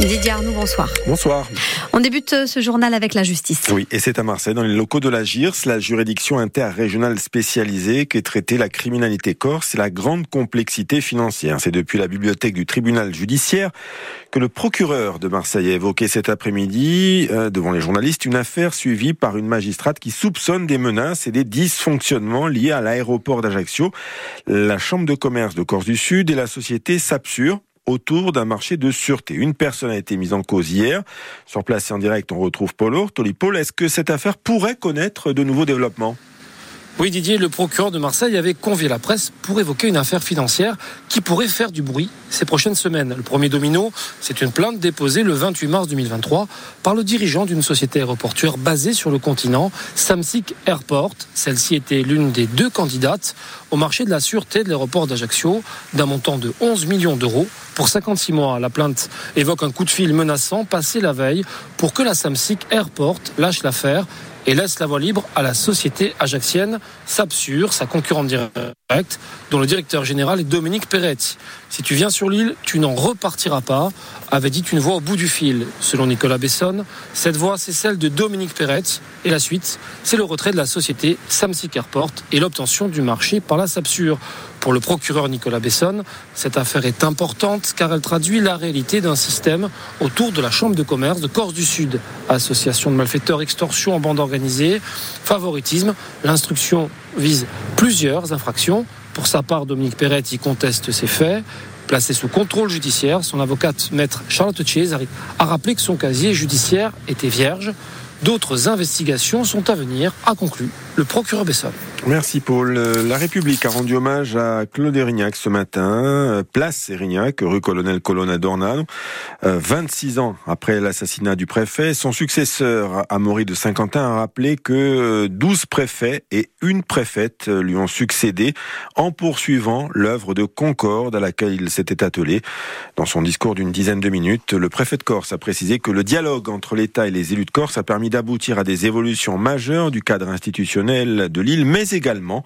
Didier Arnaud, bonsoir. Bonsoir. On débute euh, ce journal avec la justice. Oui, et c'est à Marseille, dans les locaux de la GIRS, la juridiction interrégionale spécialisée qui traitait la criminalité corse et la grande complexité financière. C'est depuis la bibliothèque du tribunal judiciaire que le procureur de Marseille a évoqué cet après-midi, euh, devant les journalistes, une affaire suivie par une magistrate qui soupçonne des menaces et des dysfonctionnements liés à l'aéroport d'Ajaccio, la chambre de commerce de Corse du Sud et la société Sapsur, autour d'un marché de sûreté. Une personne a été mise en cause hier. Sur place et en direct, on retrouve Paul Ortoli. Paul, est-ce que cette affaire pourrait connaître de nouveaux développements? Oui, Didier, le procureur de Marseille avait convié la presse pour évoquer une affaire financière qui pourrait faire du bruit ces prochaines semaines. Le premier domino, c'est une plainte déposée le 28 mars 2023 par le dirigeant d'une société aéroportuaire basée sur le continent, Samsic Airport. Celle-ci était l'une des deux candidates au marché de la sûreté de l'aéroport d'Ajaccio d'un montant de 11 millions d'euros pour 56 mois. La plainte évoque un coup de fil menaçant passé la veille pour que la Samsic Airport lâche l'affaire et laisse la voie libre à la société ajaxienne Sapsur, sa concurrente directe, dont le directeur général est Dominique Peretti. Si tu viens sur l'île, tu n'en repartiras pas, avait dit une voix au bout du fil. Selon Nicolas Besson, cette voix, c'est celle de Dominique Peretti. Et la suite, c'est le retrait de la société Samsic Airport et l'obtention du marché par la Sapsur. Pour le procureur Nicolas Besson, cette affaire est importante car elle traduit la réalité d'un système autour de la Chambre de commerce de Corse du Sud. Association de malfaiteurs, extorsion en bande organisée, favoritisme. L'instruction vise plusieurs infractions. Pour sa part, Dominique Perret y conteste ces faits. Placé sous contrôle judiciaire, son avocate, maître Charlotte Chies, a rappelé que son casier judiciaire était vierge. D'autres investigations sont à venir, a conclu le procureur Besson. Merci Paul. La République a rendu hommage à Claude Erignac ce matin, place Erignac, rue Colonel Colonna d'Ornano, 26 ans après l'assassinat du préfet. Son successeur, Amaury de Saint-Quentin, a rappelé que 12 préfets et une préfète lui ont succédé en poursuivant l'œuvre de Concorde à laquelle il s'était attelé. Dans son discours d'une dizaine de minutes, le préfet de Corse a précisé que le dialogue entre l'État et les élus de Corse a permis d'aboutir à des évolutions majeures du cadre institutionnel de l'île, mais également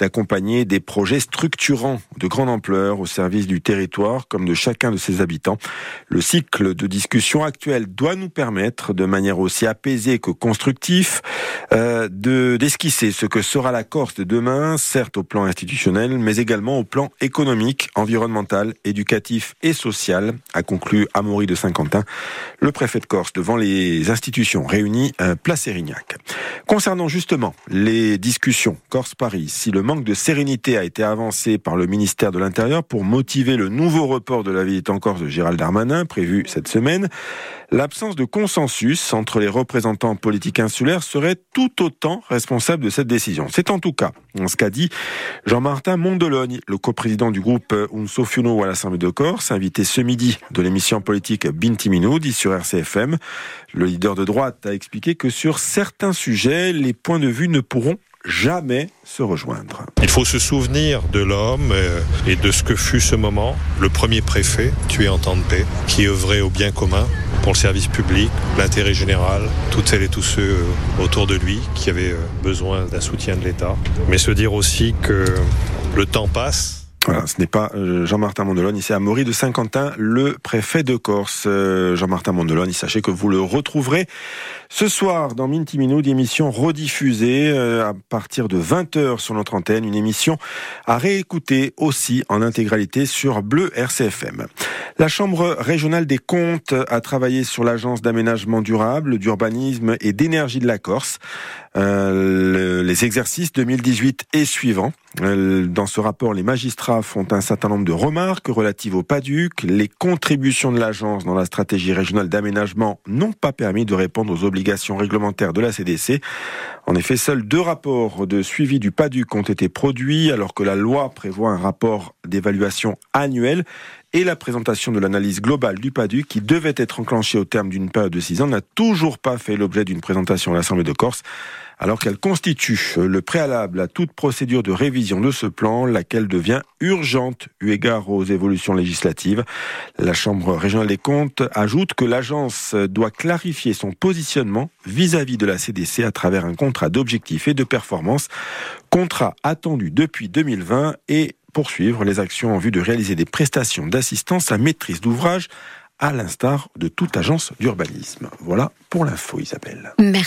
d'accompagner des projets structurants de grande ampleur au service du territoire comme de chacun de ses habitants. Le cycle de discussion actuel doit nous permettre, de manière aussi apaisée que constructive, euh, de d'esquisser ce que sera la Corse de demain, certes au plan institutionnel, mais également au plan économique, environnemental, éducatif et social, a conclu Amaury de Saint-Quentin, le préfet de Corse, devant les institutions réunies euh, place Erignac. Concernant justement les discussions Corse-Paris, si le manque de sérénité a été avancé par le ministère de l'Intérieur pour motiver le nouveau report de la visite en Corse de Gérald Darmanin, prévu cette semaine, l'absence de consensus entre les représentants politiques insulaires serait tout autant responsable de cette décision. C'est en tout cas ce qu'a dit Jean-Martin Mondelogne, le coprésident du groupe Unso à l'Assemblée de Corse, invité ce midi de l'émission politique Binti dit sur RCFM. Le leader de droite a expliqué que sur certains sujets, les points de vue ne pourront jamais se rejoindre. Il faut se souvenir de l'homme euh, et de ce que fut ce moment, le premier préfet tué en temps de paix, qui œuvrait au bien commun pour le service public, l'intérêt général, toutes celles et tous ceux euh, autour de lui qui avaient euh, besoin d'un soutien de l'État. Mais se dire aussi que le temps passe voilà, ce n'est pas Jean-Martin Mondelone, c'est Amaury de Saint-Quentin, le préfet de Corse. Jean-Martin Mondelone, sachez que vous le retrouverez ce soir, dans Minty Minou, émission rediffusée euh, à partir de 20h sur notre antenne, une émission à réécouter aussi en intégralité sur Bleu RCFM. La Chambre régionale des comptes a travaillé sur l'agence d'aménagement durable, d'urbanisme et d'énergie de la Corse. Euh, les exercices 2018 et suivants. Euh, dans ce rapport, les magistrats font un certain nombre de remarques relatives au PADUC. Les contributions de l'agence dans la stratégie régionale d'aménagement n'ont pas permis de répondre aux obligations réglementaires de la CDC. En effet, seuls deux rapports de suivi du PADUC ont été produits alors que la loi prévoit un rapport d'évaluation annuel et la présentation de l'analyse globale du PADU qui devait être enclenchée au terme d'une période de six ans n'a toujours pas fait l'objet d'une présentation à l'Assemblée de Corse alors qu'elle constitue le préalable à toute procédure de révision de ce plan, laquelle devient urgente eu égard aux évolutions législatives. La Chambre régionale des comptes ajoute que l'agence doit clarifier son positionnement vis-à-vis de la CDC à travers un contrat d'objectifs et de performance, contrat attendu depuis 2020 et poursuivre les actions en vue de réaliser des prestations d'assistance à maîtrise d'ouvrage à l'instar de toute agence d'urbanisme. Voilà pour l'info, Isabelle. Merci.